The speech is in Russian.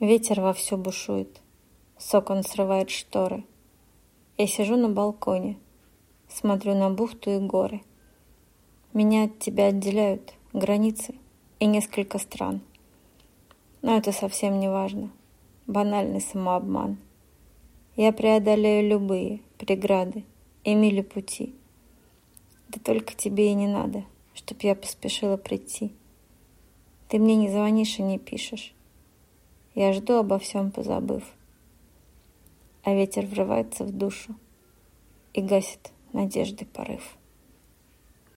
Ветер вовсю бушует, с окон срывает шторы. Я сижу на балконе, смотрю на бухту и горы. Меня от тебя отделяют границы и несколько стран. Но это совсем не важно. Банальный самообман. Я преодолею любые преграды и мили пути. Да только тебе и не надо, чтоб я поспешила прийти. Ты мне не звонишь и не пишешь. Я жду обо всем позабыв. А ветер врывается в душу и гасит надежды порыв.